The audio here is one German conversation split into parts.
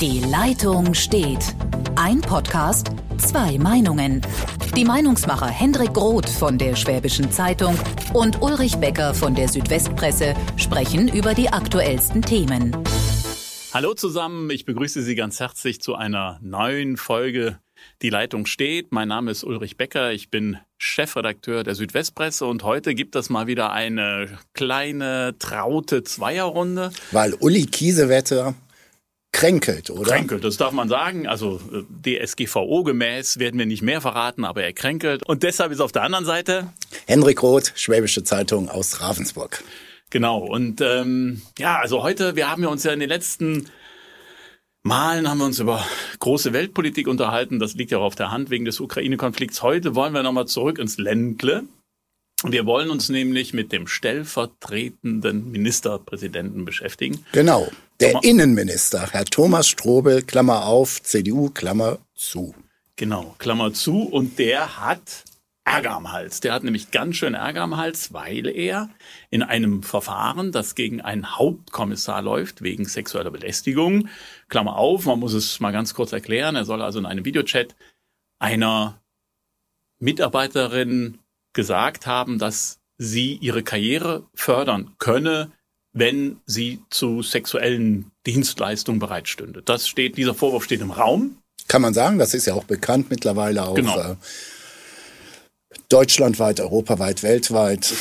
Die Leitung steht. Ein Podcast, zwei Meinungen. Die Meinungsmacher Hendrik Groth von der Schwäbischen Zeitung und Ulrich Becker von der Südwestpresse sprechen über die aktuellsten Themen. Hallo zusammen, ich begrüße Sie ganz herzlich zu einer neuen Folge Die Leitung steht. Mein Name ist Ulrich Becker, ich bin Chefredakteur der Südwestpresse und heute gibt es mal wieder eine kleine traute Zweierrunde. Weil Uli Kiesewetter kränkelt, oder? Kränkelt, das darf man sagen. Also äh, DSGVO gemäß werden wir nicht mehr verraten, aber er kränkelt. Und deshalb ist auf der anderen Seite Henrik Roth, Schwäbische Zeitung aus Ravensburg. Genau. Und ähm, ja, also heute, wir haben ja uns ja in den letzten Malen haben wir uns über große Weltpolitik unterhalten. Das liegt ja auch auf der Hand wegen des Ukraine-Konflikts. Heute wollen wir nochmal zurück ins Ländle. Wir wollen uns nämlich mit dem stellvertretenden Ministerpräsidenten beschäftigen. Genau, der Innenminister, Herr Thomas Strobel, Klammer auf, CDU, Klammer zu. Genau, Klammer zu. Und der hat Ärger am Hals. Der hat nämlich ganz schön Ärger am Hals, weil er in einem Verfahren, das gegen einen Hauptkommissar läuft, wegen sexueller Belästigung, Klammer auf, man muss es mal ganz kurz erklären, er soll also in einem Videochat einer Mitarbeiterin gesagt haben, dass sie ihre Karriere fördern könne, wenn sie zu sexuellen Dienstleistungen bereitstünde. Das steht, dieser Vorwurf steht im Raum. Kann man sagen, das ist ja auch bekannt mittlerweile auch genau. äh, deutschlandweit, europaweit, weltweit.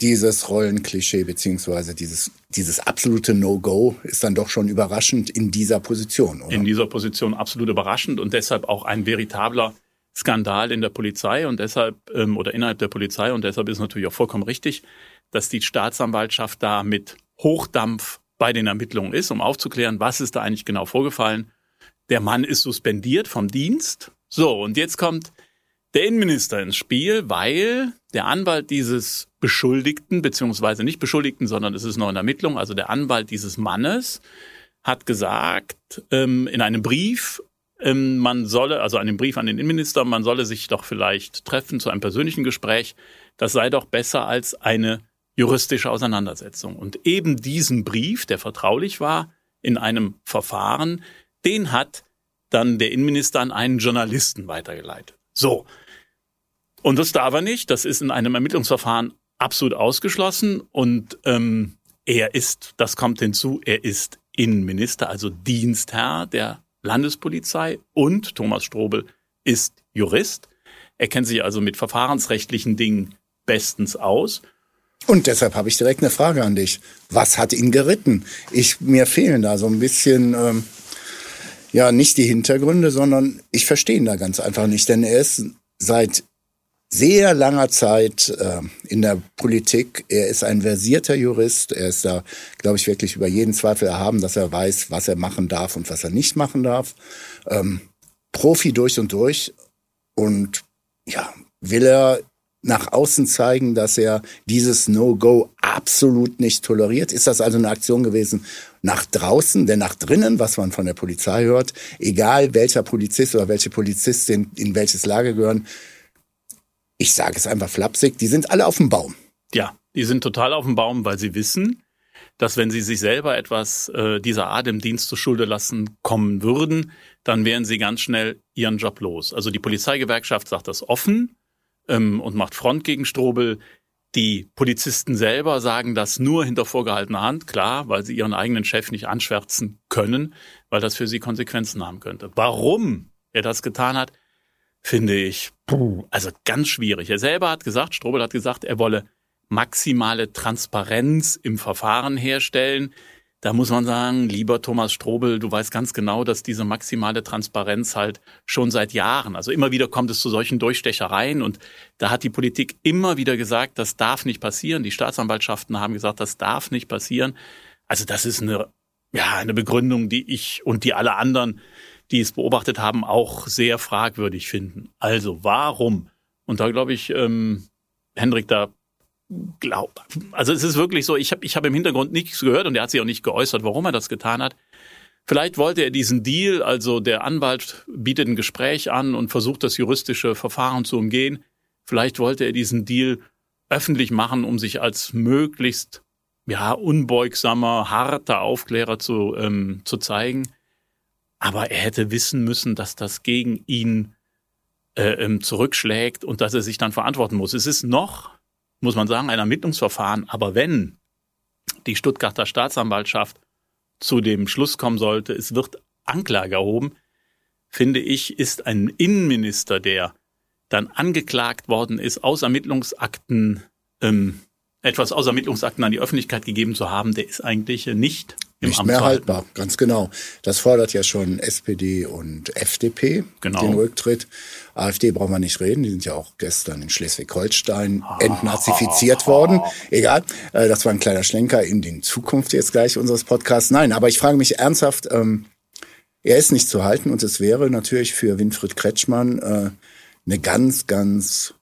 Dieses Rollenklischee beziehungsweise dieses, dieses absolute No-Go ist dann doch schon überraschend in dieser Position. Oder? In dieser Position absolut überraschend und deshalb auch ein veritabler Skandal in der Polizei und deshalb ähm, oder innerhalb der Polizei und deshalb ist natürlich auch vollkommen richtig, dass die Staatsanwaltschaft da mit Hochdampf bei den Ermittlungen ist, um aufzuklären, was ist da eigentlich genau vorgefallen. Der Mann ist suspendiert vom Dienst. So, und jetzt kommt der Innenminister ins Spiel, weil der Anwalt dieses Beschuldigten, beziehungsweise nicht Beschuldigten, sondern es ist noch in Ermittlung, also der Anwalt dieses Mannes hat gesagt ähm, in einem Brief man solle, also einen Brief an den Innenminister, man solle sich doch vielleicht treffen zu einem persönlichen Gespräch. Das sei doch besser als eine juristische Auseinandersetzung. Und eben diesen Brief, der vertraulich war, in einem Verfahren, den hat dann der Innenminister an einen Journalisten weitergeleitet. So. Und das darf er nicht. Das ist in einem Ermittlungsverfahren absolut ausgeschlossen. Und ähm, er ist, das kommt hinzu, er ist Innenminister, also Dienstherr der Landespolizei und Thomas Strobel ist Jurist. Er kennt sich also mit verfahrensrechtlichen Dingen bestens aus. Und deshalb habe ich direkt eine Frage an dich. Was hat ihn geritten? Ich, mir fehlen da so ein bisschen, ähm, ja, nicht die Hintergründe, sondern ich verstehe ihn da ganz einfach nicht, denn er ist seit sehr langer Zeit äh, in der Politik. Er ist ein versierter Jurist. Er ist da, glaube ich, wirklich über jeden Zweifel erhaben, dass er weiß, was er machen darf und was er nicht machen darf. Ähm, Profi durch und durch. Und ja, will er nach außen zeigen, dass er dieses No-Go absolut nicht toleriert? Ist das also eine Aktion gewesen nach draußen, denn nach drinnen, was man von der Polizei hört, egal welcher Polizist oder welche Polizistin in welches Lager gehören, ich sage es einfach flapsig, die sind alle auf dem Baum. Ja, die sind total auf dem Baum, weil sie wissen, dass wenn sie sich selber etwas äh, dieser Art im Dienst zur Schulde lassen kommen würden, dann wären sie ganz schnell ihren Job los. Also die Polizeigewerkschaft sagt das offen ähm, und macht Front gegen Strobel. Die Polizisten selber sagen das nur hinter vorgehaltener Hand, klar, weil sie ihren eigenen Chef nicht anschwärzen können, weil das für sie Konsequenzen haben könnte. Warum er das getan hat, finde ich, puh, also ganz schwierig. Er selber hat gesagt, Strobel hat gesagt, er wolle maximale Transparenz im Verfahren herstellen. Da muss man sagen, lieber Thomas Strobel, du weißt ganz genau, dass diese maximale Transparenz halt schon seit Jahren, also immer wieder kommt es zu solchen Durchstechereien und da hat die Politik immer wieder gesagt, das darf nicht passieren. Die Staatsanwaltschaften haben gesagt, das darf nicht passieren. Also das ist eine, ja, eine Begründung, die ich und die alle anderen die es beobachtet haben, auch sehr fragwürdig finden. Also warum? Und da glaube ich, ähm, Hendrik, da glaubt, also es ist wirklich so, ich habe ich hab im Hintergrund nichts gehört und er hat sich auch nicht geäußert, warum er das getan hat. Vielleicht wollte er diesen Deal, also der Anwalt bietet ein Gespräch an und versucht das juristische Verfahren zu umgehen. Vielleicht wollte er diesen Deal öffentlich machen, um sich als möglichst ja unbeugsamer, harter Aufklärer zu, ähm, zu zeigen. Aber er hätte wissen müssen, dass das gegen ihn äh, ähm, zurückschlägt und dass er sich dann verantworten muss. Es ist noch, muss man sagen, ein Ermittlungsverfahren, aber wenn die Stuttgarter Staatsanwaltschaft zu dem Schluss kommen sollte, es wird Anklage erhoben, finde ich, ist ein Innenminister, der dann angeklagt worden ist, aus Ermittlungsakten ähm, etwas aus Ermittlungsakten an die Öffentlichkeit gegeben zu haben, der ist eigentlich nicht nicht Amt mehr halten. haltbar, ganz genau. Das fordert ja schon SPD und FDP, Genau. den Rücktritt. AfD brauchen wir nicht reden, die sind ja auch gestern in Schleswig-Holstein entnazifiziert worden. Egal, äh, das war ein kleiner Schlenker in die Zukunft jetzt gleich unseres Podcasts. Nein, aber ich frage mich ernsthaft, ähm, er ist nicht zu halten und es wäre natürlich für Winfried Kretschmann äh, eine ganz, ganz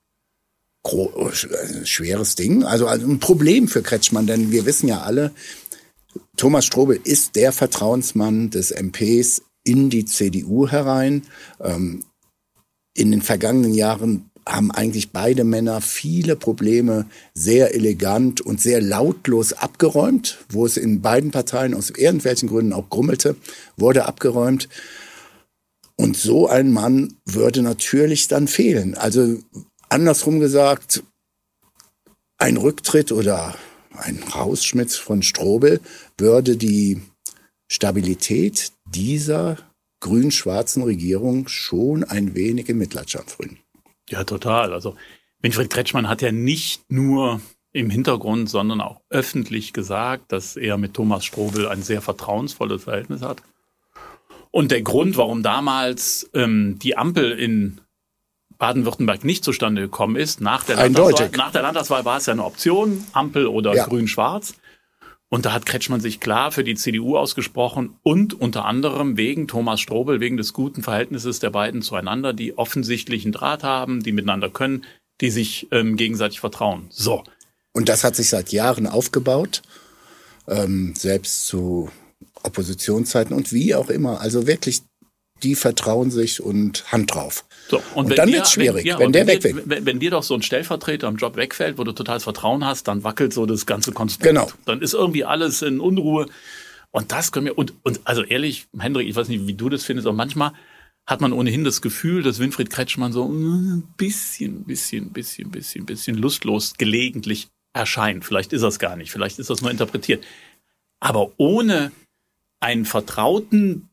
äh, schweres Ding. Also, also ein Problem für Kretschmann, denn wir wissen ja alle, Thomas Strobel ist der Vertrauensmann des MPs in die CDU herein. Ähm, in den vergangenen Jahren haben eigentlich beide Männer viele Probleme sehr elegant und sehr lautlos abgeräumt, wo es in beiden Parteien aus irgendwelchen Gründen auch grummelte, wurde abgeräumt. Und so ein Mann würde natürlich dann fehlen. Also andersrum gesagt, ein Rücktritt oder ein Rausschmitt von Strobel würde die Stabilität dieser grün-schwarzen Regierung schon ein wenig in Mitleidenschaft bringen. Ja, total. Also Winfried Kretschmann hat ja nicht nur im Hintergrund, sondern auch öffentlich gesagt, dass er mit Thomas Strobel ein sehr vertrauensvolles Verhältnis hat. Und der Grund, warum damals ähm, die Ampel in Baden-Württemberg nicht zustande gekommen ist, nach der. Landtagswahl, nach der Landtagswahl war es ja eine Option, Ampel oder Ja. Grün-Schwarz. Und da hat Kretschmann sich klar für die CDU ausgesprochen und unter anderem wegen Thomas Strobel, wegen des guten Verhältnisses der beiden zueinander, die offensichtlichen Draht haben, die miteinander können, die sich ähm, gegenseitig vertrauen. So. Und das hat sich seit Jahren aufgebaut, ähm, selbst zu Oppositionszeiten und wie auch immer. Also wirklich, die vertrauen sich und Hand drauf. So, Und wenn dann dir- wird's schwierig, ja, wenn der dir- weg will. Wenn, wenn dir doch so ein Stellvertreter im Job wegfällt, wo du totales Vertrauen hast, dann wackelt so das ganze Konstrukt. Genau. Dann ist irgendwie alles in Unruhe. Und das können wir, und, und also ehrlich, Hendrik, ich weiß nicht, wie du das findest, aber manchmal hat man ohnehin das Gefühl, dass Winfried Kretschmann so ein bisschen, bisschen, bisschen, bisschen, bisschen lustlos gelegentlich erscheint. Vielleicht ist es gar nicht, vielleicht ist das nur interpretiert. Aber ohne einen Vertrauten,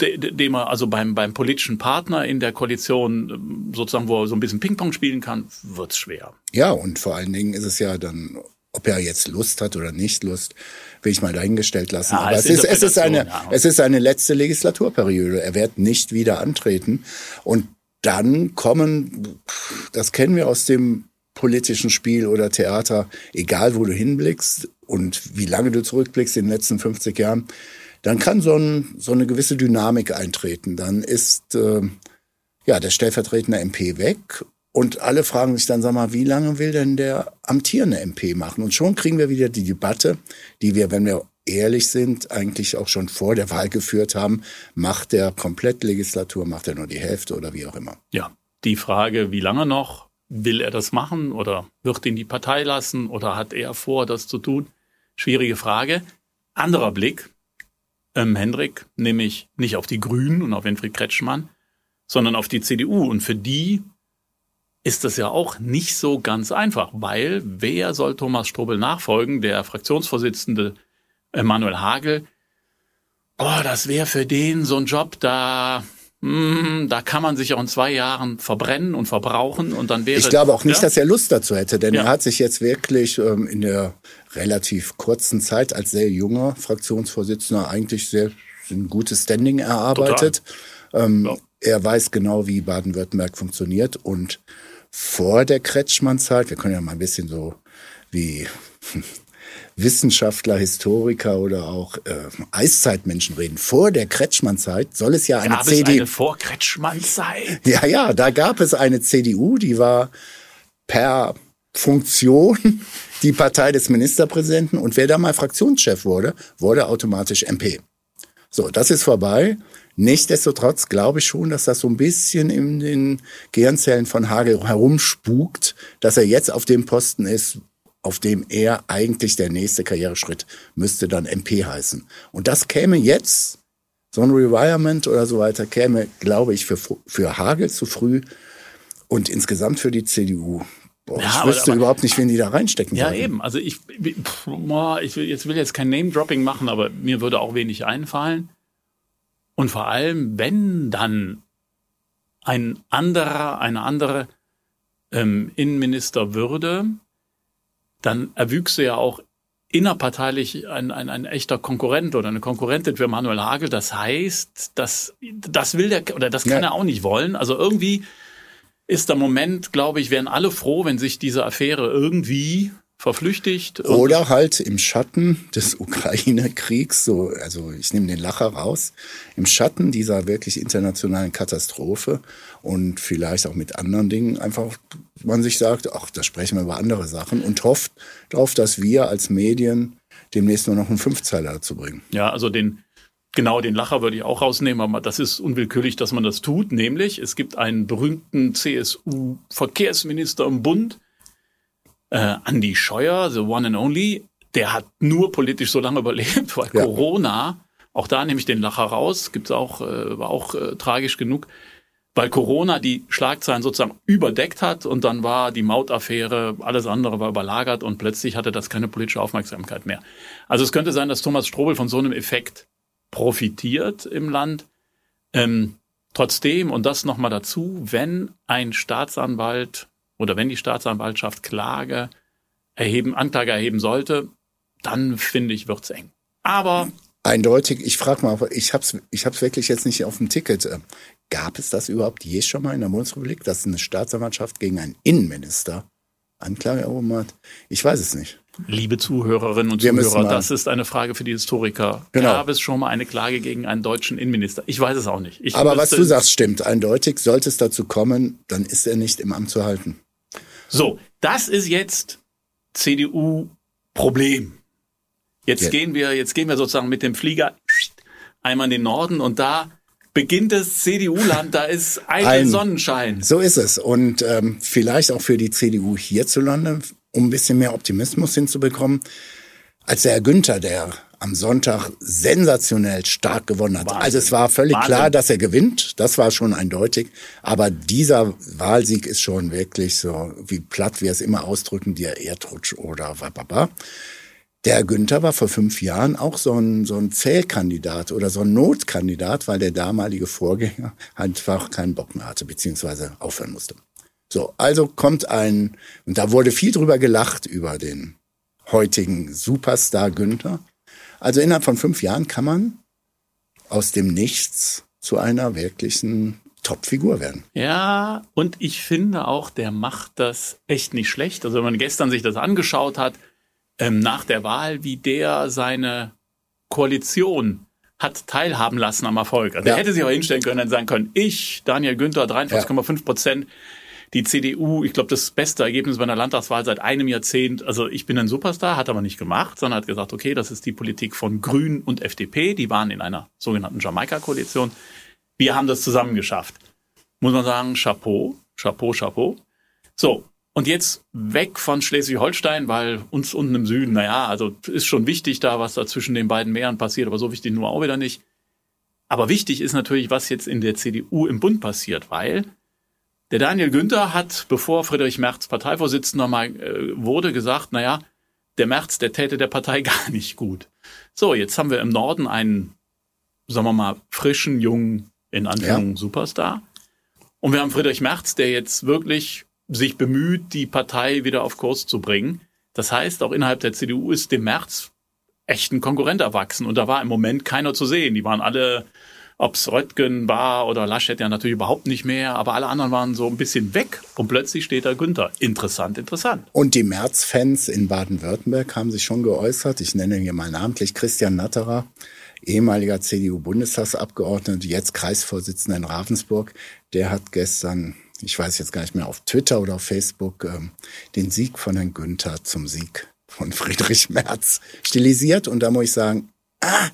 de- de- dem er also beim, beim politischen Partner in der Koalition ähm, sozusagen, wo er so ein bisschen Ping-Pong spielen kann, wird's schwer. Ja, und vor allen Dingen ist es ja dann, ob er jetzt Lust hat oder nicht Lust, will ich mal dahingestellt lassen. Ja, Aber es ist, es ist eine, ja. es ist eine letzte Legislaturperiode. Er wird nicht wieder antreten. Und dann kommen, das kennen wir aus dem politischen Spiel oder Theater, egal wo du hinblickst und wie lange du zurückblickst in den letzten 50 Jahren, dann kann so, ein, so eine gewisse Dynamik eintreten. Dann ist äh, ja der stellvertretende MP weg und alle fragen sich dann, sag mal, wie lange will denn der amtierende MP machen? Und schon kriegen wir wieder die Debatte, die wir, wenn wir ehrlich sind, eigentlich auch schon vor der Wahl geführt haben. Macht der komplett Legislatur, macht er nur die Hälfte oder wie auch immer? Ja, die Frage, wie lange noch? Will er das machen oder wird ihn die Partei lassen oder hat er vor, das zu tun? Schwierige Frage. Anderer Blick, ähm, Hendrik, nämlich nicht auf die Grünen und auf Winfried Kretschmann, sondern auf die CDU. Und für die ist das ja auch nicht so ganz einfach, weil wer soll Thomas Strobel nachfolgen? Der Fraktionsvorsitzende äh, Manuel Hagel. Oh, das wäre für den so ein Job, da, hm, da kann man sich auch in zwei Jahren verbrennen und verbrauchen und dann wäre Ich glaube auch nicht, ja? dass er Lust dazu hätte, denn Ja. er hat sich jetzt wirklich ähm, in der relativ kurzen Zeit als sehr junger Fraktionsvorsitzender eigentlich sehr ein gutes Standing erarbeitet. Ähm, Ja. Er weiß genau, wie Baden-Württemberg funktioniert und vor der Kretschmann-Zeit, wir können ja mal ein bisschen so wie Wissenschaftler, Historiker oder auch äh, Eiszeitmenschen reden. Vor der Kretschmann-Zeit soll es ja eine Gab es CDU eine Vor-Kretschmann-Zeit? ja, ja, da gab es eine CDU, die war per Funktion die Partei des Ministerpräsidenten und wer da mal Fraktionschef wurde, wurde automatisch MP. So, das ist vorbei. Nichtsdestotrotz glaube ich schon, dass das so ein bisschen in den Gehirnzellen von Hagel herumspukt, dass er jetzt auf dem Posten ist, auf dem er eigentlich der nächste Karriereschritt müsste dann MP heißen. Und das käme jetzt So ein Rewirement oder so weiter käme, glaube ich, für, für Hagel zu früh und insgesamt für die CDU. Boah, ja, ich wüsste aber, überhaupt nicht, wen die da reinstecken Ja, sollten. eben. Also ich, boah, ich will jetzt, will jetzt kein Name-Dropping machen, aber mir würde auch wenig einfallen. Und vor allem, wenn dann ein anderer, eine andere ähm, Innenminister würde, dann erwüchse ja auch innerparteilich ein, ein, ein echter Konkurrent oder eine Konkurrentin für Manuel Hagel. Das heißt, das, das will der oder das kann ja. er auch nicht wollen. Also irgendwie ist der Moment, glaube ich, wären alle froh, wenn sich diese Affäre irgendwie verflüchtigt. Oder halt im Schatten des Ukraine-Kriegs, so, also ich nehme den Lacher raus, im Schatten dieser wirklich internationalen Katastrophe und vielleicht auch mit anderen Dingen einfach man sich sagt, ach, da sprechen wir über andere Sachen und hofft darauf, dass wir als Medien demnächst nur noch einen Fünfzeiler dazu bringen. Ja, also den, genau, den Lacher würde ich auch rausnehmen, aber das ist unwillkürlich, dass man das tut. Nämlich, es gibt einen berühmten CSU-Verkehrsminister im Bund, äh, Andy Scheuer, the one and only, der hat nur politisch so lange überlebt, weil ja. Corona, auch da nehme ich den Lacher raus, gibt's auch, äh, war auch äh, tragisch genug, weil Corona die Schlagzeilen sozusagen überdeckt hat und dann war die Mautaffäre, alles andere war überlagert und plötzlich hatte das keine politische Aufmerksamkeit mehr. Also es könnte sein, dass Thomas Strobel von so einem Effekt profitiert im Land. Ähm, trotzdem, und das nochmal dazu, wenn ein Staatsanwalt oder wenn die Staatsanwaltschaft Klage erheben, Anklage erheben sollte, dann finde ich, wird's eng. Aber Eindeutig, ich frage mal, ich habe es ich hab's wirklich jetzt nicht auf dem Ticket. Gab es das überhaupt je schon mal in der Bundesrepublik, dass eine Staatsanwaltschaft gegen einen Innenminister Anklage erhoben hat? Ich weiß es nicht. Liebe Zuhörerinnen und Wir Zuhörer, das ist eine Frage für die Historiker. Genau. Gab es schon mal eine Klage gegen einen deutschen Innenminister? Ich weiß es auch nicht. Ich Aber was du sagst, stimmt eindeutig. Sollte es dazu kommen, dann ist er nicht im Amt zu halten. So, das ist jetzt CDU-Problem. Jetzt ja. gehen wir, jetzt gehen wir sozusagen mit dem Flieger einmal in den Norden und da beginnt das CDU-Land, da ist ein, ein Sonnenschein. So ist es. Und ähm, vielleicht auch für die CDU hierzulande, um ein bisschen mehr Optimismus hinzubekommen, als der Herr Günther, der am Sonntag sensationell stark gewonnen hat. Wahnsinn. Also es war völlig Wahnsinn. klar, dass er gewinnt. Das war schon eindeutig. Aber dieser Wahlsieg ist schon wirklich so, wie platt wir es immer ausdrücken, der Erdrutsch oder wababa. Der Günther war vor fünf Jahren auch so ein, so ein Zählkandidat oder so ein Notkandidat, weil der damalige Vorgänger einfach keinen Bock mehr hatte, beziehungsweise aufhören musste. So, also kommt ein, und da wurde viel drüber gelacht über den heutigen Superstar Günther. Also innerhalb von fünf Jahren kann man aus dem Nichts zu einer wirklichen Top-Figur werden. Ja, und ich finde auch, der macht das echt nicht schlecht. Also wenn man gestern sich das angeschaut hat, ähm, nach der Wahl, wie der seine Koalition hat teilhaben lassen am Erfolg. Also ja. er hätte sich auch hinstellen können und sagen können, ich, Daniel Günther, 43,5 Prozent, die CDU, ich glaube, das beste Ergebnis bei einer Landtagswahl seit einem Jahrzehnt. Also ich bin ein Superstar, hat aber nicht gemacht, sondern hat gesagt, okay, das ist die Politik von Grünen und FDP. Die waren in einer sogenannten Jamaika-Koalition. Wir haben das zusammen geschafft. Muss man sagen, Chapeau, Chapeau, Chapeau. So, und jetzt weg von Schleswig-Holstein, weil uns unten im Süden, naja, also ist schon wichtig da, was da zwischen den beiden Meeren passiert, aber so wichtig nur auch wieder nicht. Aber wichtig ist natürlich, was jetzt in der CDU im Bund passiert, weil der Daniel Günther hat, bevor Friedrich Merz Parteivorsitzender mal äh, wurde, gesagt, naja, der Merz, der täte der Partei gar nicht gut. So, jetzt haben wir im Norden einen, sagen wir mal, frischen, jungen, in Anführungszeichen, ja. Superstar. Und wir haben Friedrich Merz, der jetzt wirklich sich bemüht, die Partei wieder auf Kurs zu bringen. Das heißt, auch innerhalb der CDU ist dem März echt ein Konkurrent erwachsen und da war im Moment keiner zu sehen. Die waren alle, ob's Röttgen war oder Laschet ja natürlich überhaupt nicht mehr, aber alle anderen waren so ein bisschen weg und plötzlich steht da Günther. Interessant, interessant. Und die März-Fans in Baden-Württemberg haben sich schon geäußert. Ich nenne hier mal namentlich Christian Natterer, ehemaliger CDU-Bundestagsabgeordneter, jetzt Kreisvorsitzender in Ravensburg. Der hat gestern ich weiß jetzt gar nicht mehr, auf Twitter oder auf Facebook, ähm, den Sieg von Herrn Günther zum Sieg von Friedrich Merz stilisiert. Und da muss ich sagen, ah,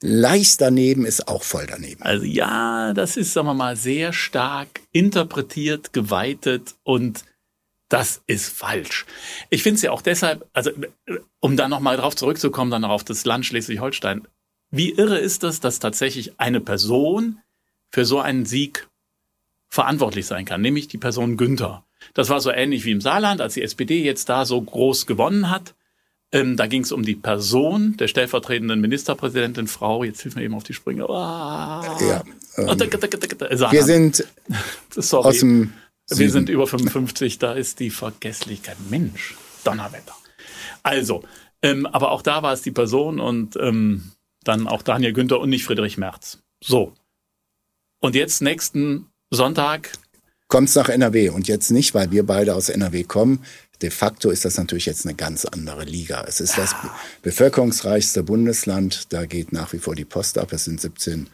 leicht daneben ist auch voll daneben. Also ja, das ist, sagen wir mal, sehr stark interpretiert, geweitet und das ist falsch. Ich finde es ja auch deshalb, also um da nochmal drauf zurückzukommen, dann auf das Land Schleswig-Holstein, wie irre ist es, dass tatsächlich eine Person für so einen Sieg verantwortlich sein kann, nämlich die Person Günther. Das war so ähnlich wie im Saarland, als die SPD jetzt da so groß gewonnen hat. Ähm, da ging es um die Person der stellvertretenden Ministerpräsidentin Frau, jetzt hilf mir eben auf die Sprünge. Ah. Ja, ähm, wir sind Sorry. aus dem Wir sind über 55, da ist die Vergesslichkeit. Mensch, Donnerwetter. Also, ähm, aber auch da war es die Person und ähm, dann auch Daniel Günther und nicht Friedrich Merz. So. Und jetzt nächsten Sonntag. Kommt's nach NRW und jetzt nicht, weil wir beide aus NRW kommen. De facto ist das natürlich jetzt eine ganz andere Liga. Es ist das bevölkerungsreichste Bundesland. Da geht nach wie vor die Post ab. Es sind 17,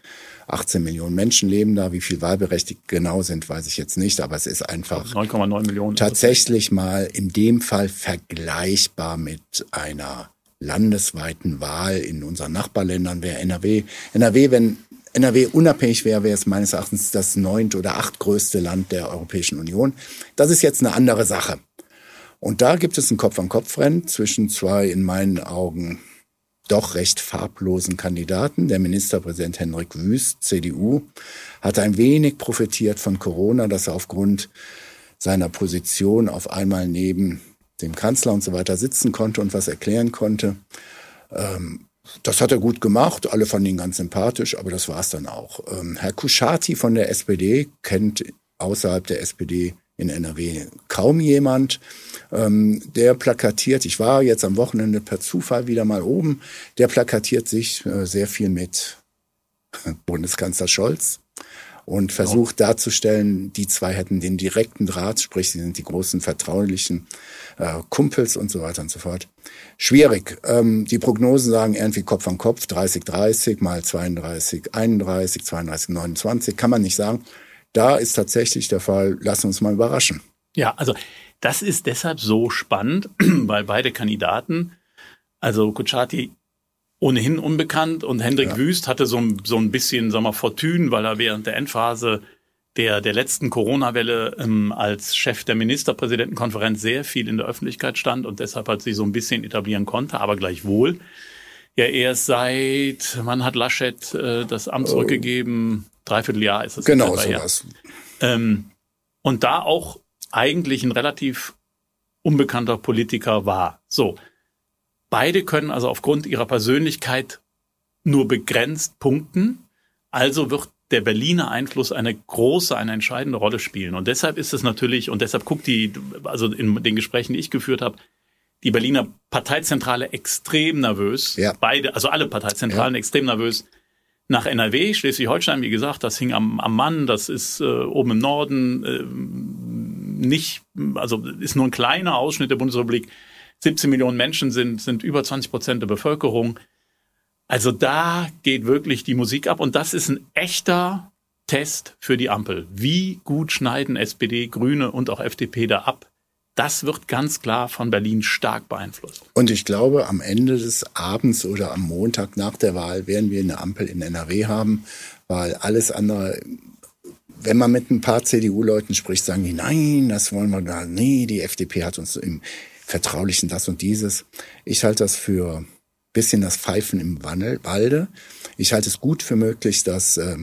18 Millionen Menschen leben da. Wie viel wahlberechtigt genau sind, weiß ich jetzt nicht. Aber es ist einfach 9,9 Millionen. Tatsächlich mal in dem Fall vergleichbar mit einer landesweiten Wahl in unseren Nachbarländern wäre NRW. NRW, wenn NRW unabhängig wäre, wäre es meines Erachtens das neunt oder achtgrößte Land der Europäischen Union. Das ist jetzt eine andere Sache. Und da gibt es ein Kopf-an-Kopf-Rennen zwischen zwei in meinen Augen doch recht farblosen Kandidaten. Der Ministerpräsident Henrik Wüst, CDU, hat ein wenig profitiert von Corona, dass er aufgrund seiner Position auf einmal neben dem Kanzler und so weiter sitzen konnte und was erklären konnte. Ähm, das hat er gut gemacht, alle fanden ihn ganz sympathisch, aber das war es dann auch. Ähm, Herr Kuschati von der SPD kennt außerhalb der SPD in NRW kaum jemand. Ähm, der plakatiert, ich war jetzt am Wochenende per Zufall wieder mal oben, der plakatiert sich äh, sehr viel mit Bundeskanzler Scholz und versucht darzustellen, die zwei hätten den direkten Draht, sprich, sie sind die großen vertraulichen äh, Kumpels und so weiter und so fort. Schwierig. Ähm, die Prognosen sagen irgendwie Kopf an Kopf, 30, 30 mal 32, 31, 32, 29, kann man nicht sagen. Da ist tatsächlich der Fall, lassen uns mal überraschen. Ja, also das ist deshalb so spannend, weil beide Kandidaten, also Kuchati ohnehin unbekannt und Hendrik ja. Wüst hatte so, so ein bisschen, sagen wir, Fortune, weil er während der Endphase der, der letzten Corona-Welle ähm, als Chef der Ministerpräsidentenkonferenz sehr viel in der Öffentlichkeit stand und deshalb hat sie so ein bisschen etablieren konnte, aber gleichwohl ja erst seit, man hat Laschet äh, das Amt oh. zurückgegeben, dreiviertel Jahr ist es. Genau, sowas. Ähm, und da auch eigentlich ein relativ unbekannter Politiker war. So. Beide können also aufgrund ihrer Persönlichkeit nur begrenzt punkten. Also wird der Berliner Einfluss eine große, eine entscheidende Rolle spielen. Und deshalb ist es natürlich, und deshalb guckt die, also in den Gesprächen, die ich geführt habe, die Berliner Parteizentrale extrem nervös. Ja. Beide, also alle Parteizentralen ja. extrem nervös. Nach NRW, Schleswig-Holstein, wie gesagt, das hing am, am Mann, das ist äh, oben im Norden äh, nicht, also ist nur ein kleiner Ausschnitt der Bundesrepublik. 17 Millionen Menschen sind, sind über 20 Prozent der Bevölkerung. Also da geht wirklich die Musik ab und das ist ein echter Test für die Ampel. Wie gut schneiden SPD, Grüne und auch FDP da ab? Das wird ganz klar von Berlin stark beeinflusst. Und ich glaube, am Ende des Abends oder am Montag nach der Wahl werden wir eine Ampel in NRW haben, weil alles andere, wenn man mit ein paar CDU-Leuten spricht, sagen die, nein, das wollen wir gar nicht. Nee, die FDP hat uns im Vertraulichen das und dieses. Ich halte das für bisschen das Pfeifen im Walde. Ich halte es gut für möglich, dass äh,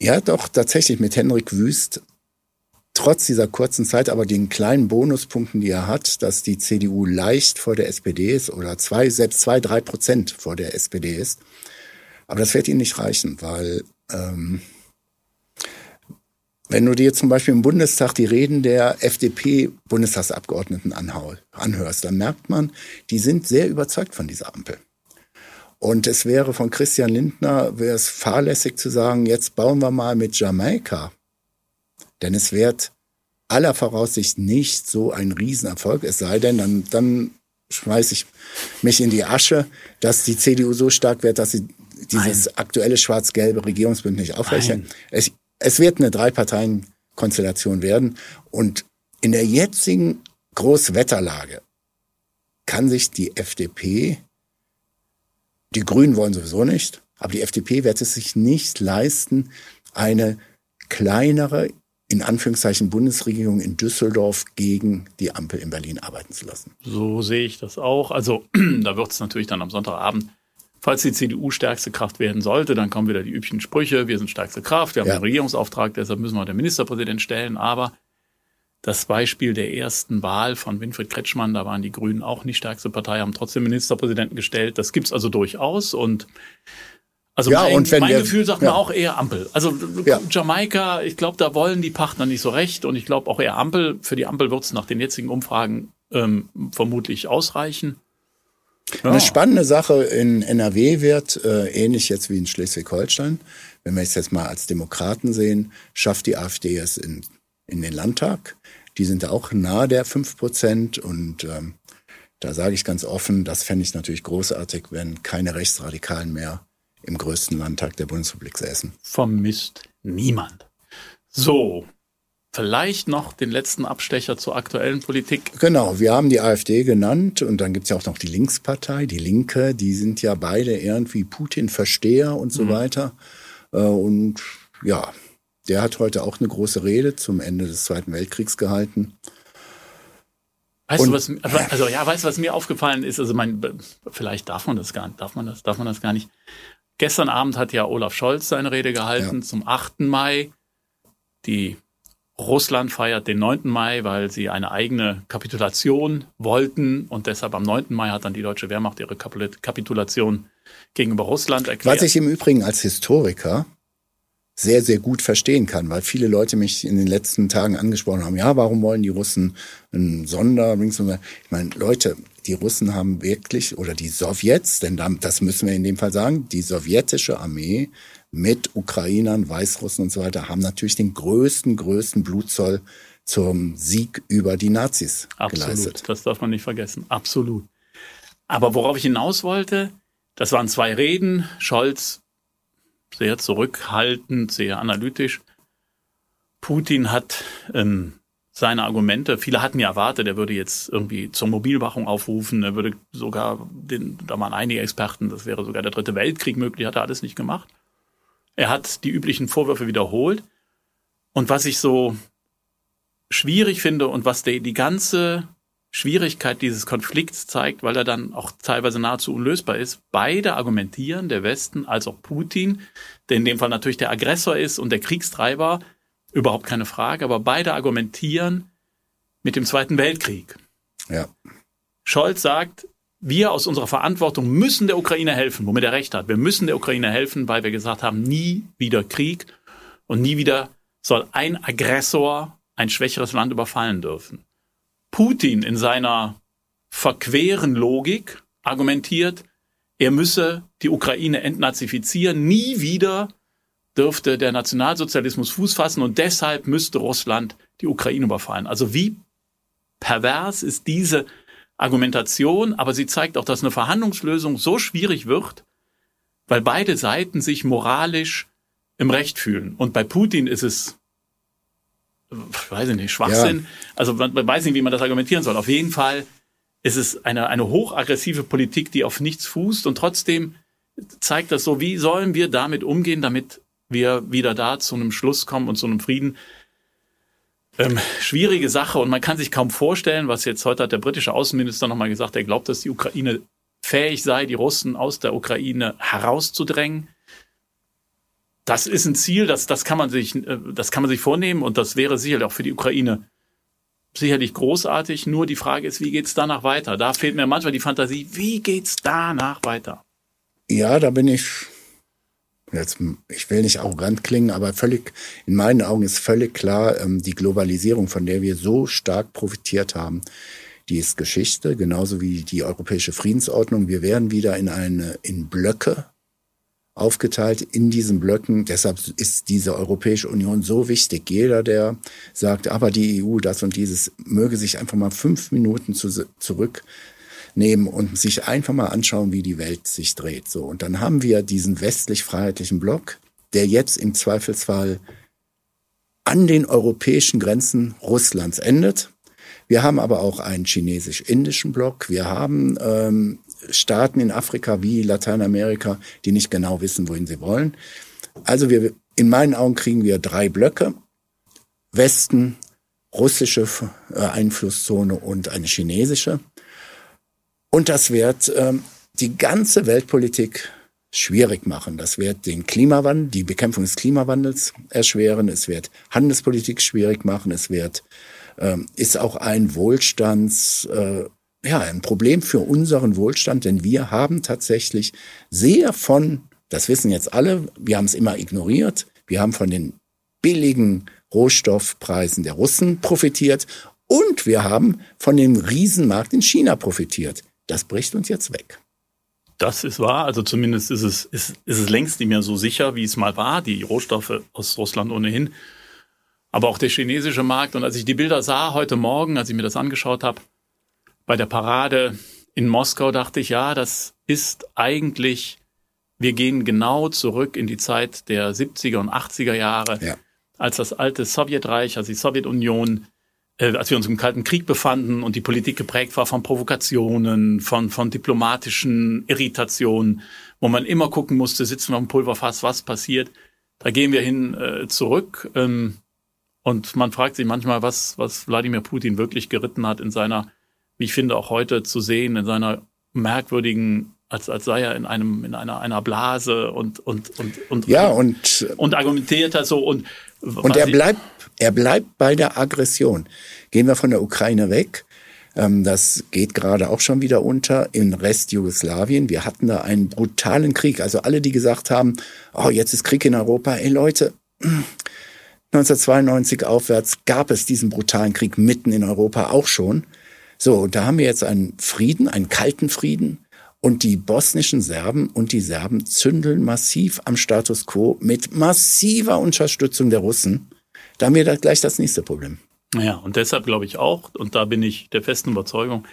ja doch tatsächlich mit Henrik Wüst trotz dieser kurzen Zeit, aber den kleinen Bonuspunkten, die er hat, dass die CDU leicht vor der SPD ist oder zwei, selbst zwei, drei Prozent vor der SPD ist. Aber das wird ihnen nicht reichen, weil ähm, wenn du dir zum Beispiel im Bundestag die Reden der FDP-Bundestagsabgeordneten anhörst, dann merkt man, die sind sehr überzeugt von dieser Ampel. Und es wäre von Christian Lindner, wäre es fahrlässig zu sagen, jetzt bauen wir mal mit Jamaika. Denn es wird aller Voraussicht nicht so ein Riesenerfolg. Es sei denn, dann, dann schmeiße ich mich in die Asche, dass die CDU so stark wird, dass sie dieses Nein. aktuelle schwarz-gelbe Regierungsbündnis nicht aufrechnen. Es, es wird eine Drei-Parteien-Konstellation werden. Und in der jetzigen Großwetterlage kann sich die FDP, die Grünen wollen sowieso nicht, aber die FDP wird es sich nicht leisten, eine kleinere, in Anführungszeichen Bundesregierung in Düsseldorf gegen die Ampel in Berlin arbeiten zu lassen. So sehe ich das auch. Also da wird es natürlich dann am Sonntagabend falls die CDU stärkste Kraft werden sollte, dann kommen wieder die üblichen Sprüche, wir sind stärkste Kraft, wir haben ja. einen Regierungsauftrag, deshalb müssen wir den Ministerpräsident stellen. Aber das Beispiel der ersten Wahl von Winfried Kretschmann, da waren die Grünen auch nicht stärkste Partei, haben trotzdem Ministerpräsidenten gestellt. Das gibt's also durchaus und also ja, mein, und wenn mein wir, Gefühl sagt ja. mir auch eher Ampel. Also ja. Jamaika, ich glaube, da wollen die Partner nicht so recht und ich glaube auch eher Ampel. Für die Ampel wird es nach den jetzigen Umfragen ähm, vermutlich ausreichen. Ja. Eine spannende Sache in NRW wird, äh, ähnlich jetzt wie in Schleswig-Holstein, wenn wir es jetzt mal als Demokraten sehen, schafft die AfD es in, in den Landtag. Die sind auch nahe der 5 Prozent und ähm, da sage ich ganz offen, das fände ich natürlich großartig, wenn keine Rechtsradikalen mehr im größten Landtag der Bundesrepublik säßen. Vermisst niemand. So, vielleicht noch den letzten Abstecher zur aktuellen Politik. Genau, wir haben die AfD genannt und dann gibt es ja auch noch die Linkspartei, die Linke, die sind ja beide irgendwie Putin-Versteher und so mhm. weiter. Äh, und ja, der hat heute auch eine große Rede zum Ende des Zweiten Weltkriegs gehalten. Weißt und, du, was, also ja, weißt du, was mir aufgefallen ist? Also mein, vielleicht darf man das gar nicht, darf man das, darf man das gar nicht. Gestern Abend hat ja Olaf Scholz seine Rede gehalten ja. zum 8. Mai. Die Russland feiert den 9. Mai, weil sie eine eigene Kapitulation wollten und deshalb am 9. Mai hat dann die deutsche Wehrmacht ihre Kapitulation gegenüber Russland erklärt. Was ich im Übrigen als Historiker sehr, sehr gut verstehen kann, weil viele Leute mich in den letzten Tagen angesprochen haben, ja, warum wollen die Russen einen Sonder, ich meine, Leute, die Russen haben wirklich, oder die Sowjets, denn das müssen wir in dem Fall sagen, die sowjetische Armee mit Ukrainern, Weißrussen und so weiter, haben natürlich den größten, größten Blutzoll zum Sieg über die Nazis Absolut, geleistet. das darf man nicht vergessen. Absolut. Aber worauf ich hinaus wollte, das waren zwei Reden. Scholz sehr zurückhaltend, sehr analytisch. Putin hat ähm, seine Argumente. Viele hatten ja erwartet, er würde jetzt irgendwie zur Mobilwachung aufrufen, er würde sogar, den, da waren einige Experten, das wäre sogar der dritte Weltkrieg möglich, hat er alles nicht gemacht. Er hat die üblichen Vorwürfe wiederholt. Und was ich so schwierig finde und was die, die ganze Schwierigkeit dieses Konflikts zeigt, weil er dann auch teilweise nahezu unlösbar ist, beide argumentieren, der Westen als auch Putin, der in dem Fall natürlich der Aggressor ist und der Kriegstreiber, Überhaupt keine Frage, aber beide argumentieren mit dem Zweiten Weltkrieg. Ja. Scholz sagt, wir aus unserer Verantwortung müssen der Ukraine helfen, womit er recht hat. Wir müssen der Ukraine helfen, weil wir gesagt haben, nie wieder Krieg und nie wieder soll ein Aggressor ein schwächeres Land überfallen dürfen. Putin in seiner verqueren Logik argumentiert, er müsse die Ukraine entnazifizieren, nie wieder dürfte der Nationalsozialismus Fuß fassen und deshalb müsste Russland die Ukraine überfallen. Also wie pervers ist diese Argumentation, aber sie zeigt auch, dass eine Verhandlungslösung so schwierig wird, weil beide Seiten sich moralisch im Recht fühlen. Und bei Putin ist es, weiß ich nicht, Schwachsinn. Ja. Also man, man weiß nicht, wie man das argumentieren soll. Auf jeden Fall ist es eine, eine hochaggressive Politik, die auf nichts fußt und trotzdem zeigt das so, wie sollen wir damit umgehen, damit wir wieder da zu einem Schluss kommen und zu einem Frieden. Ähm, schwierige Sache und man kann sich kaum vorstellen, was jetzt heute hat der britische Außenminister nochmal gesagt, er glaubt, dass die Ukraine fähig sei, die Russen aus der Ukraine herauszudrängen. Das ist ein Ziel, das, das, kann man sich, äh, das kann man sich vornehmen und das wäre sicherlich auch für die Ukraine sicherlich großartig. Nur die Frage ist, wie geht's danach weiter? Da fehlt mir manchmal die Fantasie, wie geht's danach weiter? Ja, da bin ich jetzt, ich will nicht arrogant klingen, aber völlig, in meinen Augen ist völlig klar, ähm, die Globalisierung, von der wir so stark profitiert haben, die ist Geschichte, genauso wie die europäische Friedensordnung. Wir werden wieder in eine, in Blöcke aufgeteilt in diesen Blöcken. Deshalb ist diese Europäische Union so wichtig. Jeder, der sagt, aber die EU, das und dieses, möge sich einfach mal fünf Minuten zu, zurück nehmen und sich einfach mal anschauen, wie die Welt sich dreht. So. Und dann haben wir diesen westlich-freiheitlichen Block, der jetzt im Zweifelsfall an den europäischen Grenzen Russlands endet. Wir haben aber auch einen chinesisch-indischen Block. Wir haben ähm, Staaten in Afrika wie Lateinamerika, die nicht genau wissen, wohin sie wollen. Also wir, in meinen Augen kriegen wir drei Blöcke. Westen, russische äh, Einflusszone und eine chinesische. Und das wird ähm, die ganze Weltpolitik schwierig machen. Das wird den Klimawandel, die Bekämpfung des Klimawandels erschweren. Es wird Handelspolitik schwierig machen. Es wird, ähm, ist auch ein Wohlstands, äh, ja, ein Problem für unseren Wohlstand, denn wir haben tatsächlich sehr von, das wissen jetzt alle, wir haben es immer ignoriert, wir haben von den billigen Rohstoffpreisen der Russen profitiert und wir haben von dem Riesenmarkt in China profitiert. Das bricht uns jetzt weg. Das ist wahr. Also zumindest ist es, ist, ist es längst nicht mehr so sicher, wie es mal war. Die Rohstoffe aus Russland ohnehin. Aber auch der chinesische Markt. Und als ich die Bilder sah heute Morgen, als ich mir das angeschaut habe, bei der Parade in Moskau, dachte ich, ja, das ist eigentlich, wir gehen genau zurück in die Zeit der 70er und 80er Jahre, ja. als das alte Sowjetreich, also die Sowjetunion, äh, als wir uns im Kalten Krieg befanden und die Politik geprägt war von Provokationen, von, von diplomatischen Irritationen, wo man immer gucken musste, sitzen wir am Pulverfass, was passiert. Da gehen wir hin äh, zurück. Ähm, und man fragt sich manchmal, was, was Wladimir Putin wirklich geritten hat in seiner, wie ich finde, auch heute zu sehen, in seiner merkwürdigen als, als sei er in einem in einer einer Blase und und und und ja und und argumentiert er so und und er bleibt er bleibt bei der Aggression. Gehen wir von der Ukraine weg. Ähm, das geht gerade auch schon wieder unter im Rest Jugoslawien. Wir hatten da einen brutalen Krieg. Also alle, die gesagt haben, oh, jetzt ist Krieg in Europa. Ey Leute, 1992 aufwärts gab es diesen brutalen Krieg mitten in Europa auch schon. So, und da haben wir jetzt einen Frieden, einen kalten Frieden. Und die bosnischen Serben und die Serben zündeln massiv am Status quo mit massiver Unterstützung der Russen. Da haben wir da gleich das nächste Problem. Ja, und deshalb glaube ich auch, und da bin ich der festen Überzeugung,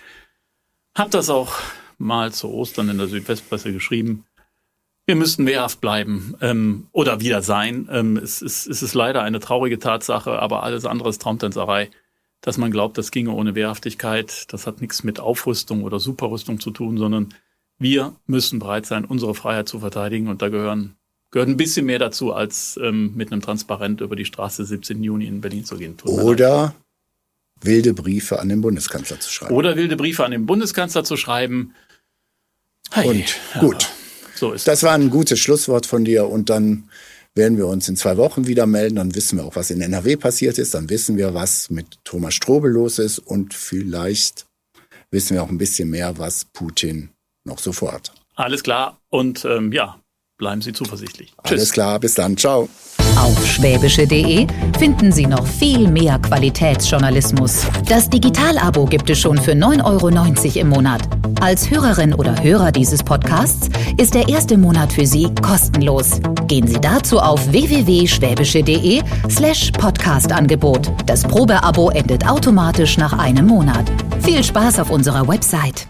habe das auch mal zu Ostern in der Südwestpresse geschrieben. Wir müssten wehrhaft bleiben ähm, oder wieder sein. Ähm, es, ist, es ist leider eine traurige Tatsache, aber alles andere ist Traumtänzerei, dass man glaubt, das ginge ohne Wehrhaftigkeit. Das hat nichts mit Aufrüstung oder Superrüstung zu tun, sondern wir müssen bereit sein, unsere Freiheit zu verteidigen. Und da gehören gehört ein bisschen mehr dazu, als ähm, mit einem Transparent über die Straße 17. Juni in Berlin zu gehen. Oder wilde Briefe an den Bundeskanzler zu schreiben. Oder wilde Briefe an den Bundeskanzler zu schreiben. Hey, und gut. So ist das war ein gutes Schlusswort von dir und dann werden wir uns in zwei Wochen wieder melden. Dann wissen wir auch, was in NRW passiert ist. Dann wissen wir, was mit Thomas Strobel los ist und vielleicht wissen wir auch ein bisschen mehr, was Putin noch so vorhat. Alles klar. Und ähm, ja, bleiben Sie zuversichtlich. Alles Tschüss. klar, bis dann. Ciao. Auf schwäbische.de finden Sie noch viel mehr Qualitätsjournalismus. Das Digital-Abo gibt es schon für 9,90 Euro im Monat. Als Hörerin oder Hörer dieses Podcasts ist der erste Monat für Sie kostenlos. Gehen Sie dazu auf www.schwäbische.de slash Podcast-Angebot. Das Probeabo endet automatisch nach einem Monat. Viel Spaß auf unserer Website.